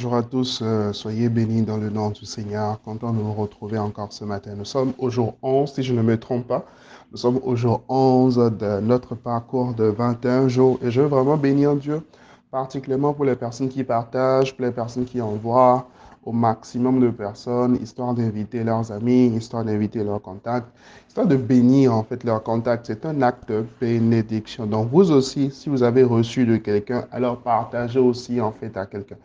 Bonjour à tous, euh, soyez bénis dans le nom du Seigneur. Content de vous retrouver encore ce matin. Nous sommes au jour 11, si je ne me trompe pas. Nous sommes au jour 11 de notre parcours de 21 jours et je veux vraiment bénir Dieu, particulièrement pour les personnes qui partagent, pour les personnes qui envoient au maximum de personnes, histoire d'inviter leurs amis, histoire d'inviter leurs contacts, histoire de bénir en fait leurs contacts. C'est un acte de bénédiction. Donc vous aussi, si vous avez reçu de quelqu'un, alors partagez aussi en fait à quelqu'un.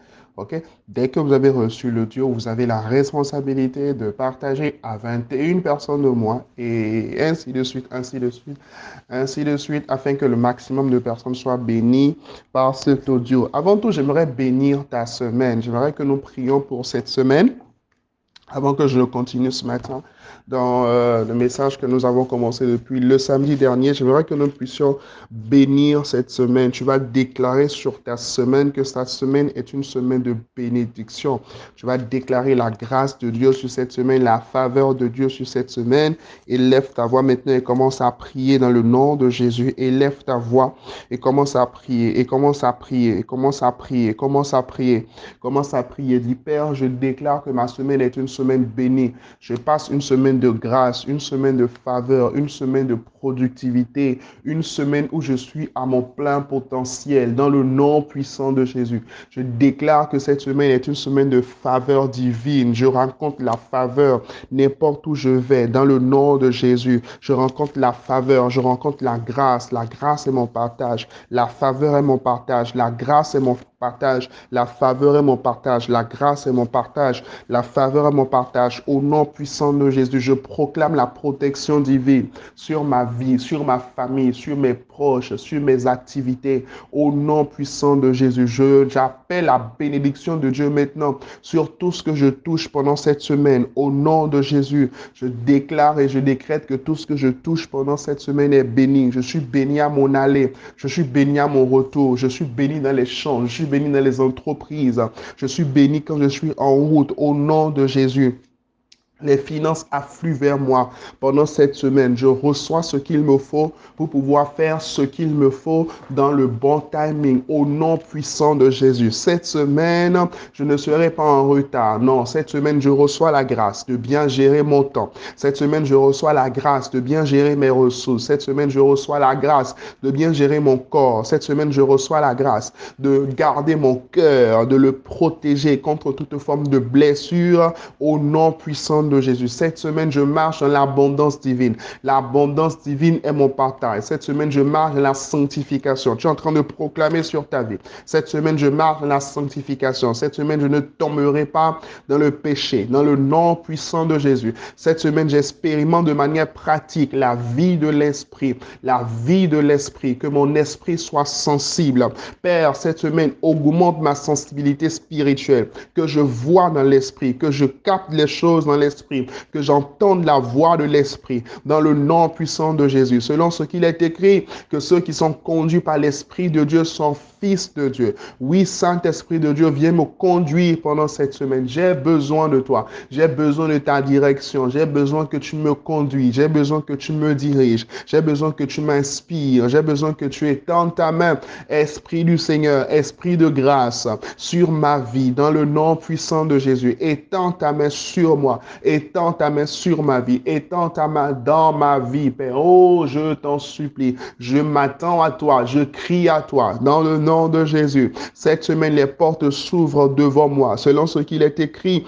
Dès que vous avez reçu l'audio, vous avez la responsabilité de partager à 21 personnes de moins et ainsi de suite, ainsi de suite, ainsi de suite, afin que le maximum de personnes soient bénies par cet audio. Avant tout, j'aimerais bénir ta semaine. J'aimerais que nous prions pour cette semaine. Avant que je continue ce matin, dans euh, le message que nous avons commencé depuis le samedi dernier. J'aimerais que nous puissions bénir cette semaine. Tu vas déclarer sur ta semaine que cette semaine est une semaine de bénédiction. Tu vas déclarer la grâce de Dieu sur cette semaine, la faveur de Dieu sur cette semaine. Élève ta voix maintenant et commence à prier dans le nom de Jésus. Élève ta voix et commence à prier et commence à prier et commence à prier, commence à prier, commence à prier. Dis Père, je déclare que ma semaine est une semaine bénie. Je passe une semaine de grâce, une semaine de faveur, une semaine de productivité, une semaine où je suis à mon plein potentiel dans le nom puissant de Jésus. Je déclare que cette semaine est une semaine de faveur divine. Je rencontre la faveur n'importe où je vais dans le nom de Jésus. Je rencontre la faveur, je rencontre la grâce. La grâce est mon partage. La faveur est mon partage. La grâce est mon partage. La faveur est mon partage. La grâce est mon partage. La faveur est mon partage. Au nom puissant de Jésus, je proclame la protection divine sur ma vie, sur ma famille, sur mes proches, sur mes activités. Au nom puissant de Jésus, j'appelle la bénédiction de Dieu maintenant sur tout ce que je touche pendant cette semaine. Au nom de Jésus, je déclare et je décrète que tout ce que je touche pendant cette semaine est béni. Je suis béni à mon aller. Je suis béni à mon retour. Je suis béni dans les champs. Je béni dans les entreprises. Je suis béni quand je suis en route. Au nom de Jésus. Les finances affluent vers moi pendant cette semaine. Je reçois ce qu'il me faut pour pouvoir faire ce qu'il me faut dans le bon timing au nom puissant de Jésus. Cette semaine, je ne serai pas en retard. Non, cette semaine, je reçois la grâce de bien gérer mon temps. Cette semaine, je reçois la grâce de bien gérer mes ressources. Cette semaine, je reçois la grâce de bien gérer mon corps. Cette semaine, je reçois la grâce de garder mon cœur, de le protéger contre toute forme de blessure au nom puissant de Jésus. Cette semaine, je marche dans l'abondance divine. L'abondance divine est mon partage. Cette semaine, je marche dans la sanctification. Tu es en train de proclamer sur ta vie. Cette semaine, je marche dans la sanctification. Cette semaine, je ne tomberai pas dans le péché, dans le nom puissant de Jésus. Cette semaine, j'expérimente de manière pratique la vie de l'esprit, la vie de l'esprit, que mon esprit soit sensible. Père, cette semaine, augmente ma sensibilité spirituelle, que je vois dans l'esprit, que je capte les choses dans l'esprit que j'entende la voix de l'Esprit dans le nom puissant de Jésus. Selon ce qu'il est écrit, que ceux qui sont conduits par l'Esprit de Dieu sont fils de Dieu. Oui, Saint-Esprit de Dieu, viens me conduire pendant cette semaine. J'ai besoin de toi. J'ai besoin de ta direction. J'ai besoin que tu me conduis. J'ai besoin que tu me diriges. J'ai besoin que tu m'inspires. J'ai besoin que tu étendes ta main, Esprit du Seigneur, Esprit de grâce, sur ma vie, dans le nom puissant de Jésus. Étends ta main sur moi. Étends ta main sur ma vie. Étends ta main dans ma vie, Père. Oh, je t'en supplie. Je m'attends à toi. Je crie à toi. Dans le nom de Jésus. Cette semaine, les portes s'ouvrent devant moi. Selon ce qu'il est écrit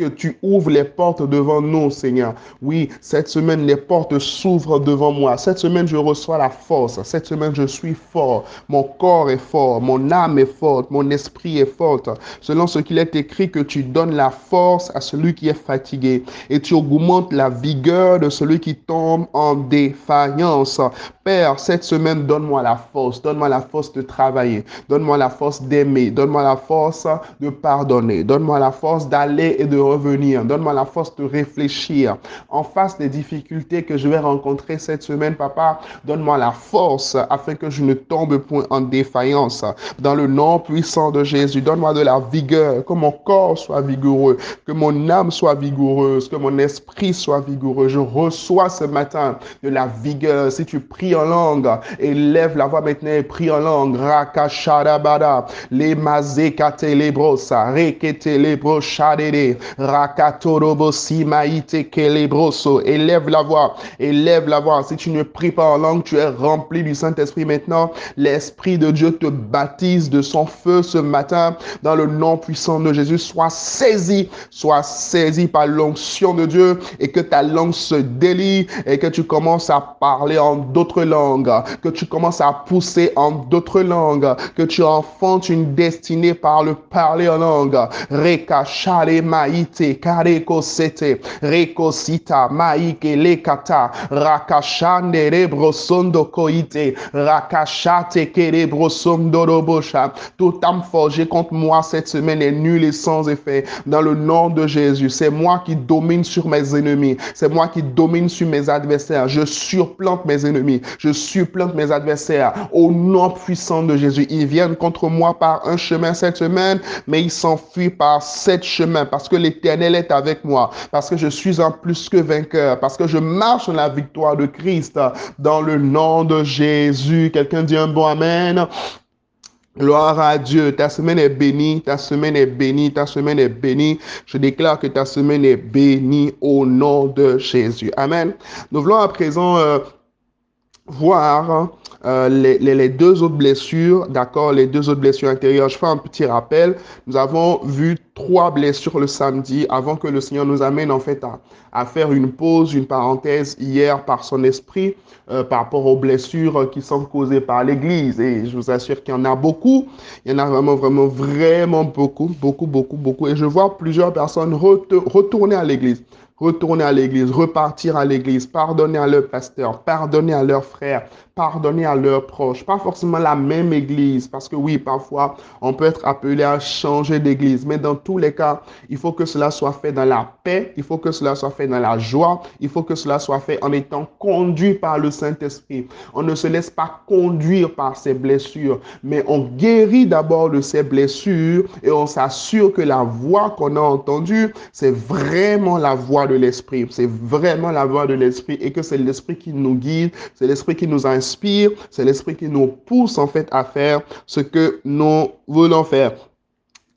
que tu ouvres les portes devant nous, Seigneur. Oui, cette semaine, les portes s'ouvrent devant moi. Cette semaine, je reçois la force. Cette semaine, je suis fort. Mon corps est fort. Mon âme est forte. Mon esprit est fort. Selon ce qu'il est écrit, que tu donnes la force à celui qui est fatigué et tu augmentes la vigueur de celui qui tombe en défaillance. Père, cette semaine, donne-moi la force. Donne-moi la force de travailler. Donne-moi la force d'aimer. Donne-moi la force de pardonner. Donne-moi la force d'aller et de revenir. Donne-moi la force de réfléchir. En face des difficultés que je vais rencontrer cette semaine, papa, donne-moi la force afin que je ne tombe point en défaillance. Dans le nom puissant de Jésus, donne-moi de la vigueur, que mon corps soit vigoureux, que mon âme soit vigoureuse, que mon esprit soit vigoureux. Je reçois ce matin de la vigueur. Si tu pries en langue, élève la voix maintenant et prie en langue. Rakashadabada, les mazekate lebrosa, rekete lebro shadede, rakatorobo simaite kelebroso. Élève la voix, élève la voix. Si tu ne pries pas en langue, tu es rempli du Saint-Esprit maintenant. L'Esprit de Dieu te baptise de son feu ce matin dans le nom puissant de Jésus. Sois saisi, sois saisi par l'onction de Dieu et que ta langue se délie et que tu commences à parler en d'autres langues, que tu commences à pousser en d'autres langues, que tu enfantes une destinée par le parler en langue. Reka shale maite, kareko sete, reko sita, maike lekata, rakashande rebrosondo koite, rakashate kerebrosondo robosha. Toute âme forgée contre moi cette semaine est nulle et sans effet. Dans le nom de Jésus, c'est moi qui domine sur mes ennemis. C'est moi qui domine sur mes adversaires. Je surplante mes ennemis. Je surplante mes adversaires. Au nom puissant de Jésus, ils viennent contre moi par un chemin cette semaine, mais ils s'enfuient par sept chemins parce que l'Éternel est avec moi, parce que je suis un plus que vainqueur, parce que je marche dans la victoire de Christ. Dans le nom de Jésus, quelqu'un dit un bon Amen. Gloire à Dieu. Ta semaine est bénie. Ta semaine est bénie. Ta semaine est bénie. Je déclare que ta semaine est bénie au nom de Jésus. Amen. Nous voulons à présent euh, voir euh, les, les, deux autres blessures, d'accord, les deux autres blessures intérieures. Je fais un petit rappel. Nous avons vu trois blessures le samedi avant que le Seigneur nous amène en fait à, à faire une pause, une parenthèse hier par son esprit euh, par rapport aux blessures qui sont causées par l'Église. Et je vous assure qu'il y en a beaucoup. Il y en a vraiment, vraiment, vraiment beaucoup, beaucoup, beaucoup, beaucoup. Et je vois plusieurs personnes retourner à l'Église retourner à l'église, repartir à l'église, pardonner à leur pasteur, pardonner à leurs frères, pardonner à leurs proches. Pas forcément la même église, parce que oui, parfois, on peut être appelé à changer d'église, mais dans tous les cas, il faut que cela soit fait dans la paix, il faut que cela soit fait dans la joie, il faut que cela soit fait en étant conduit par le Saint-Esprit. On ne se laisse pas conduire par ces blessures, mais on guérit d'abord de ces blessures et on s'assure que la voix qu'on a entendue, c'est vraiment la voix de l'Esprit. C'est vraiment la voix de l'Esprit et que c'est l'Esprit qui nous guide, c'est l'Esprit qui nous inspire, c'est l'Esprit qui nous pousse en fait à faire ce que nous voulons faire.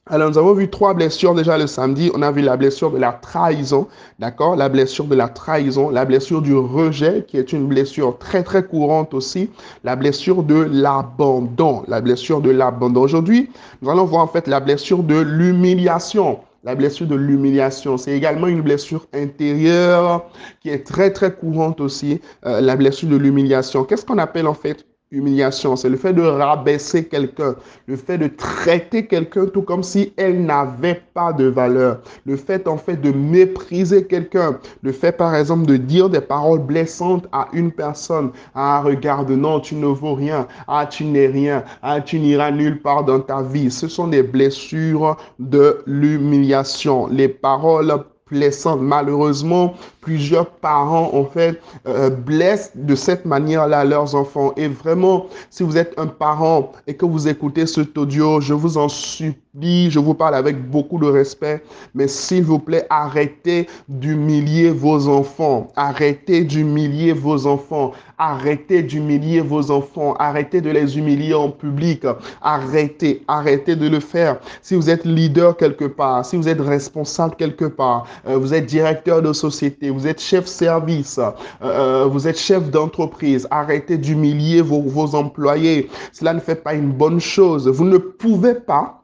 Alors, nous avons vu trois blessures déjà le samedi. On a vu la blessure de la trahison, d'accord? La blessure de la trahison, la blessure du rejet, qui est une blessure très, très courante aussi. La blessure de l'abandon, la blessure de l'abandon. Aujourd'hui, nous allons voir en fait la blessure de l'humiliation. La blessure de l'humiliation, c'est également une blessure intérieure qui est très très courante aussi, euh, la blessure de l'humiliation. Qu'est-ce qu'on appelle en fait humiliation, c'est le fait de rabaisser quelqu'un, le fait de traiter quelqu'un tout comme si elle n'avait pas de valeur, le fait en fait de mépriser quelqu'un, le fait par exemple de dire des paroles blessantes à une personne, ah regarde, non, tu ne vaux rien, ah tu n'es rien, ah tu n'iras nulle part dans ta vie. Ce sont des blessures de l'humiliation. Les paroles blessantes, malheureusement, plusieurs parents, en fait, euh, blessent de cette manière-là leurs enfants. Et vraiment, si vous êtes un parent et que vous écoutez cet audio, je vous en supplie, je vous parle avec beaucoup de respect, mais s'il vous plaît, arrêtez d'humilier vos enfants. Arrêtez d'humilier vos enfants. Arrêtez d'humilier vos enfants. Arrêtez de les humilier en public. Arrêtez, arrêtez de le faire. Si vous êtes leader quelque part, si vous êtes responsable quelque part, euh, vous êtes directeur de société, vous êtes chef service, euh, euh, vous êtes chef d'entreprise, arrêtez d'humilier vos, vos employés. Cela ne fait pas une bonne chose. Vous ne pouvez pas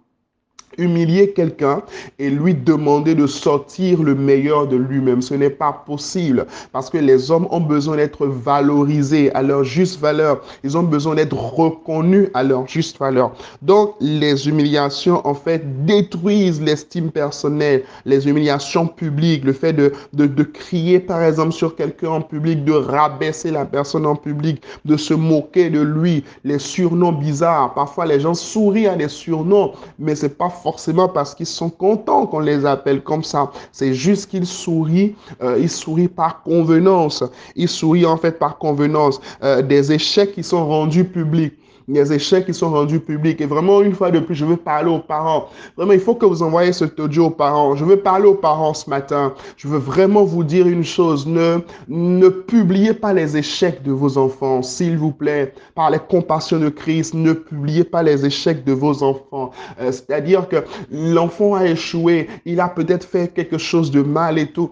humilier quelqu'un et lui demander de sortir le meilleur de lui-même. Ce n'est pas possible parce que les hommes ont besoin d'être valorisés à leur juste valeur. Ils ont besoin d'être reconnus à leur juste valeur. Donc, les humiliations, en fait, détruisent l'estime personnelle, les humiliations publiques, le fait de, de, de crier, par exemple, sur quelqu'un en public, de rabaisser la personne en public, de se moquer de lui, les surnoms bizarres. Parfois, les gens sourient à des surnoms, mais c'est pas forcément parce qu'ils sont contents qu'on les appelle comme ça. C'est juste qu'ils sourient, euh, ils sourient par convenance. Ils sourient en fait par convenance euh, des échecs qui sont rendus publics des échecs qui sont rendus publics. Et vraiment, une fois de plus, je veux parler aux parents. Vraiment, il faut que vous envoyez ce audio aux parents. Je veux parler aux parents ce matin. Je veux vraiment vous dire une chose. Ne, ne publiez pas les échecs de vos enfants, s'il vous plaît. Par les compassions de Christ, ne publiez pas les échecs de vos enfants. Euh, c'est-à-dire que l'enfant a échoué. Il a peut-être fait quelque chose de mal et tout.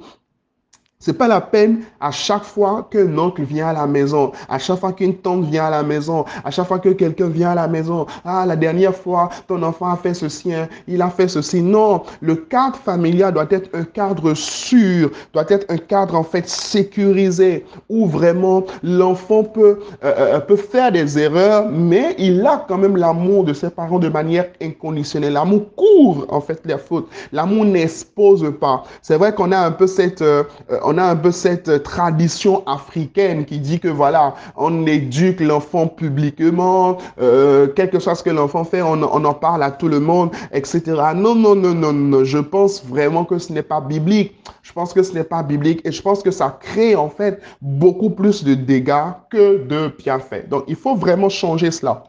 C'est pas la peine à chaque fois qu'un oncle vient à la maison, à chaque fois qu'une tante vient à la maison, à chaque fois que quelqu'un vient à la maison. Ah, la dernière fois, ton enfant a fait ceci, hein, il a fait ceci. Non, le cadre familial doit être un cadre sûr, doit être un cadre en fait sécurisé, où vraiment l'enfant peut, euh, euh, peut faire des erreurs, mais il a quand même l'amour de ses parents de manière inconditionnelle. L'amour couvre en fait les fautes. L'amour n'expose pas. C'est vrai qu'on a un peu cette... Euh, on a un peu cette tradition africaine qui dit que voilà, on éduque l'enfant publiquement, euh, quel que soit ce que l'enfant fait, on, en parle à tout le monde, etc. Non, non, non, non, non. Je pense vraiment que ce n'est pas biblique. Je pense que ce n'est pas biblique et je pense que ça crée en fait beaucoup plus de dégâts que de bienfaits. Donc, il faut vraiment changer cela.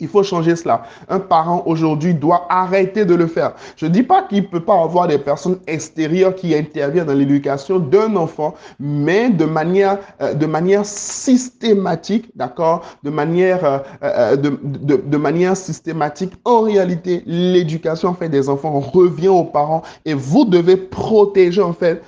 Il faut changer cela. Un parent aujourd'hui doit arrêter de le faire. Je ne dis pas qu'il ne peut pas avoir des personnes extérieures qui interviennent dans l'éducation d'un enfant, mais de manière, euh, de manière systématique, d'accord? De manière, euh, euh, de, de, manière systématique. En réalité, l'éducation fait des enfants revient aux parents et vous devez protéger en fait,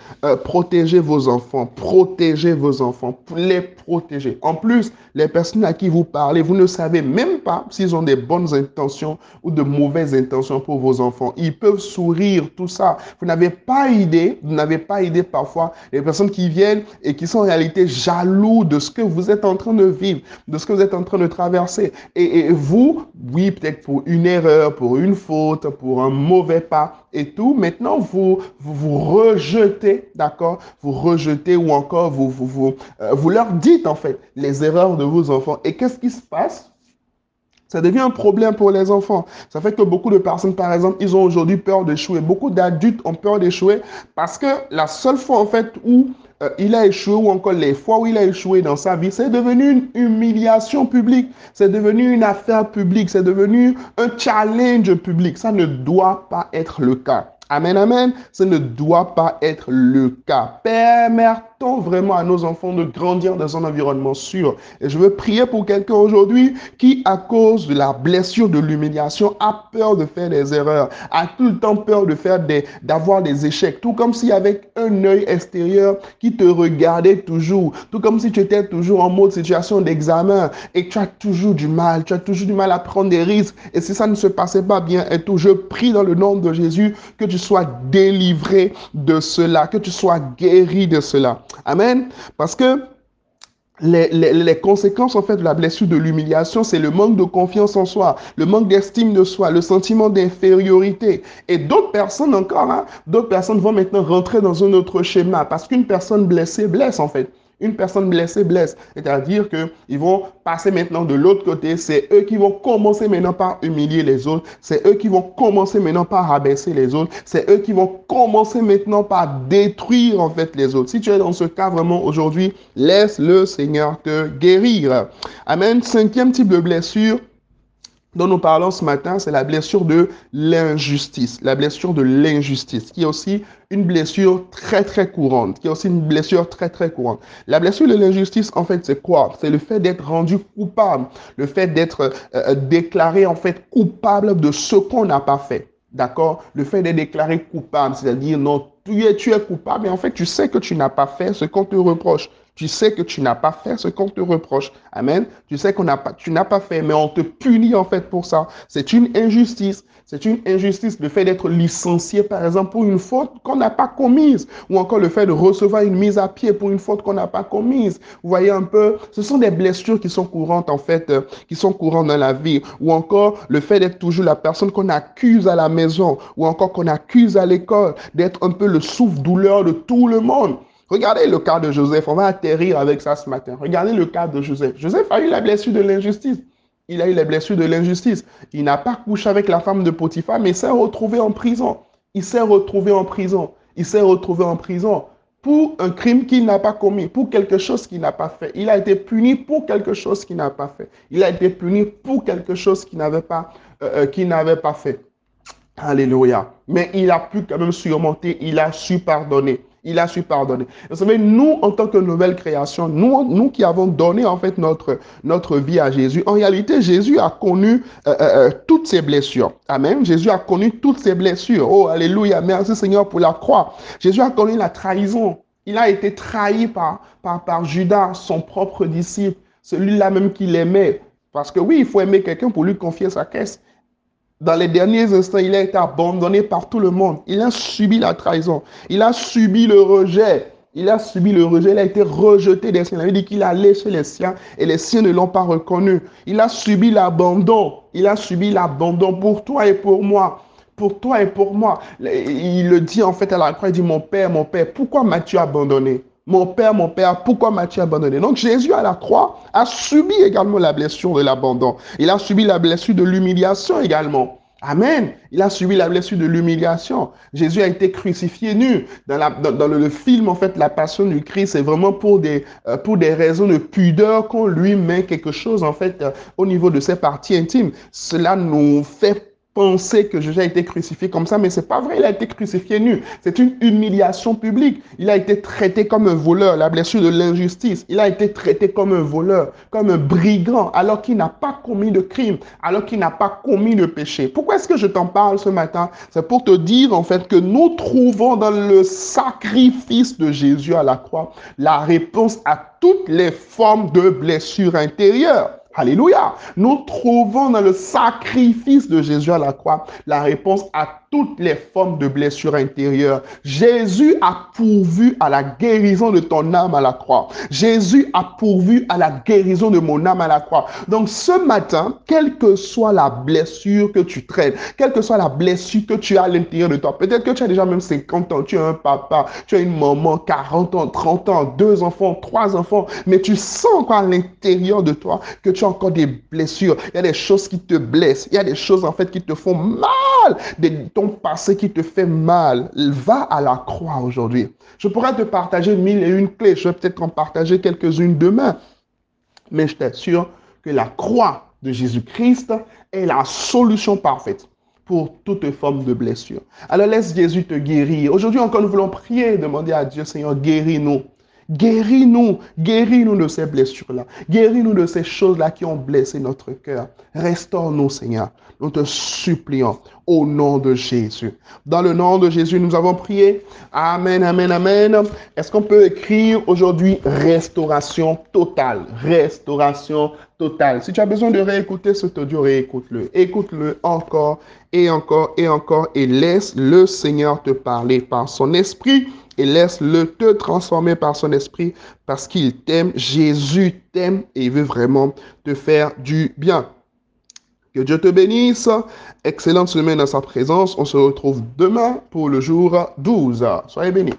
protéger vos enfants, protéger vos enfants, les protéger. En plus, les personnes à qui vous parlez, vous ne savez même pas s'ils ont des bonnes intentions ou de mauvaises intentions pour vos enfants. Ils peuvent sourire, tout ça. Vous n'avez pas idée, vous n'avez pas idée parfois les personnes qui viennent et qui sont en réalité jaloux de ce que vous êtes en train de vivre, de ce que vous êtes en train de traverser. Et, vous, oui, peut-être pour une erreur, pour une faute, pour un mauvais pas, et tout. Maintenant, vous vous, rejetez, d'accord? Vous rejetez ou encore vous, vous, vous, euh, vous leur dites en fait les erreurs de vos enfants. Et qu'est-ce qui se passe? Ça devient un problème pour les enfants. Ça fait que beaucoup de personnes, par exemple, ils ont aujourd'hui peur d'échouer. Beaucoup d'adultes ont peur d'échouer parce que la seule fois, en fait, où euh, il a échoué ou encore les fois où il a échoué dans sa vie, c'est devenu une humiliation publique, c'est devenu une affaire publique, c'est devenu un challenge public. Ça ne doit pas être le cas. Amen, amen. Ça ne doit pas être le cas. Permettons vraiment à nos enfants de grandir dans un environnement sûr. Et je veux prier pour quelqu'un aujourd'hui qui, à cause de la blessure de l'humiliation, a peur de faire des erreurs, a tout le temps peur de faire des, d'avoir des échecs. Tout comme si avec un œil extérieur qui te regardait toujours. Tout comme si tu étais toujours en mode situation d'examen et tu as toujours du mal. Tu as toujours du mal à prendre des risques. Et si ça ne se passait pas bien et tout, je prie dans le nom de Jésus que tu sois délivré de cela, que tu sois guéri de cela. Amen. Parce que les, conséquences en fait de la blessure de l'humiliation, c'est le manque de confiance en soi, le manque d'estime de soi, le sentiment d'infériorité. Et d'autres personnes encore, hein, d'autres personnes vont maintenant rentrer dans un autre schéma parce qu'une personne blessée blesse en fait. Une personne blessée blesse. C'est-à-dire qu'ils vont passer maintenant de l'autre côté. C'est eux qui vont commencer maintenant par humilier les autres. C'est eux qui vont commencer maintenant par rabaisser les autres. C'est eux qui vont commencer maintenant par détruire en fait les autres. Si tu es dans ce cas vraiment aujourd'hui, laisse le Seigneur te guérir. Amen. Cinquième type de blessure, dont nous parlons ce matin, c'est la blessure de l'injustice. La blessure de l'injustice, qui est aussi une blessure très, très courante, qui est aussi une blessure très, très courante. La blessure de l'injustice, en fait, c'est quoi? C'est le fait d'être rendu coupable, le fait d'être euh, euh, déclaré, en fait, coupable de ce qu'on n'a pas fait. D'accord? Le fait d'être déclaré coupable, c'est-à-dire, non, tu es, tu es coupable, mais en fait, tu sais que tu n'as pas fait ce qu'on te reproche. Tu sais que tu n'as pas fait ce qu'on te reproche. Amen. Tu sais qu'on n'a pas, tu n'as pas fait, mais on te punit en fait pour ça. C'est une injustice. C'est une injustice le fait d'être licencié, par exemple, pour une faute qu'on n'a pas commise, ou encore le fait de recevoir une mise à pied pour une faute qu'on n'a pas commise. Vous voyez un peu, ce sont des blessures qui sont courantes en fait, euh, qui sont courantes dans la vie, ou encore le fait d'être toujours la personne qu'on accuse à la maison, ou encore qu'on accuse à l'école, d'être un peu le souffle-douleur de tout le monde. Regardez le cas de Joseph. On va atterrir avec ça ce matin. Regardez le cas de Joseph. Joseph a eu la blessure de l'injustice. Il a eu les blessures de l'injustice. Il n'a pas couché avec la femme de Potiphar, mais s'est retrouvé en prison. Il s'est retrouvé en prison. Il s'est retrouvé en prison pour un crime qu'il n'a pas commis, pour quelque chose qu'il n'a pas fait. Il a été puni pour quelque chose qu'il n'a pas fait. Il a été puni pour quelque chose qu'il n'avait pas, euh, euh, n'avait pas fait. Alléluia. Mais il a pu quand même surmonter, il a su pardonner. Il a su pardonner. Vous savez, nous, en tant que nouvelle création, nous, nous qui avons donné en fait notre, notre vie à Jésus, en réalité, Jésus a connu euh, toutes ses blessures. Amen. Jésus a connu toutes ses blessures. Oh, alléluia. Merci Seigneur pour la croix. Jésus a connu la trahison. Il a été trahi par, par, par Judas, son propre disciple, celui-là même qu'il aimait. Parce que oui, il faut aimer quelqu'un pour lui confier sa caisse. Dans les derniers instants, il a été abandonné par tout le monde. Il a subi la trahison. Il a subi le rejet. Il a subi le rejet. Il a été rejeté des siens. Il a dit qu'il allait chez les siens et les siens ne l'ont pas reconnu. Il a subi l'abandon. Il a subi l'abandon pour toi et pour moi pour toi et pour moi. Il le dit en fait à la croix, il dit, mon Père, mon Père, pourquoi m'as-tu abandonné? Mon Père, mon Père, pourquoi m'as-tu abandonné? Donc Jésus à la croix a subi également la blessure de l'abandon. Il a subi la blessure de l'humiliation également. Amen. Il a subi la blessure de l'humiliation. Jésus a été crucifié nu. Dans, le, film, en fait, la passion du Christ, c'est vraiment pour des, euh, pour des raisons de pudeur qu'on lui met quelque chose, en fait, euh, au niveau de ses parties intimes. Cela nous fait penser que Jésus a été crucifié comme ça, mais c'est pas vrai, il a été crucifié nu. C'est une humiliation publique. Il a été traité comme un voleur, la blessure de l'injustice. Il a été traité comme un voleur, comme un brigand, alors qu'il n'a pas commis de crime, alors qu'il n'a pas commis de péché. Pourquoi est-ce que je t'en parle ce matin? C'est pour te dire en fait que nous trouvons dans le sacrifice de Jésus à la croix la réponse à toutes les formes de blessures intérieures. Alléluia. Nous trouvons dans le sacrifice de Jésus à la croix la réponse à toutes les formes de blessures intérieures. Jésus a pourvu à la guérison de ton âme à la croix. Jésus a pourvu à la guérison de mon âme à la croix. Donc ce matin, quelle que soit la blessure que tu traînes, quelle que soit la blessure que tu as à l'intérieur de toi, peut-être que tu as déjà même 50 ans, tu as un papa, tu as une maman, 40 ans, 30 ans, deux enfants, trois enfants, mais tu sens encore à l'intérieur de toi que tu as encore des blessures. Il y a des choses qui te blessent. Il y a des choses en fait qui te font mal. Des, passé qui te fait mal, va à la croix aujourd'hui. Je pourrais te partager mille et une clés. Je vais peut-être en partager quelques-unes demain. Mais je t'assure que la croix de Jésus-Christ est la solution parfaite pour toute forme de blessure. Alors laisse Jésus te guérir. Aujourd'hui encore, nous voulons prier, demander à Dieu, Seigneur, guéris-nous. Guéris-nous, guéris-nous de ces blessures-là. Guéris-nous de ces choses-là qui ont blessé notre cœur. Restaure-nous, Seigneur. Nous te supplions au nom de Jésus. Dans le nom de Jésus, nous avons prié. Amen, amen, amen. Est-ce qu'on peut écrire aujourd'hui restauration totale? Restauration totale. Si tu as besoin de réécouter cet audio, réécoute-le. Écoute-le encore et encore et encore et laisse le Seigneur te parler par son esprit et laisse-le te transformer par son esprit parce qu'il t'aime. Jésus t'aime et il veut vraiment te faire du bien. Que Dieu te bénisse. Excellente semaine à sa présence. On se retrouve demain pour le jour 12. Soyez bénis.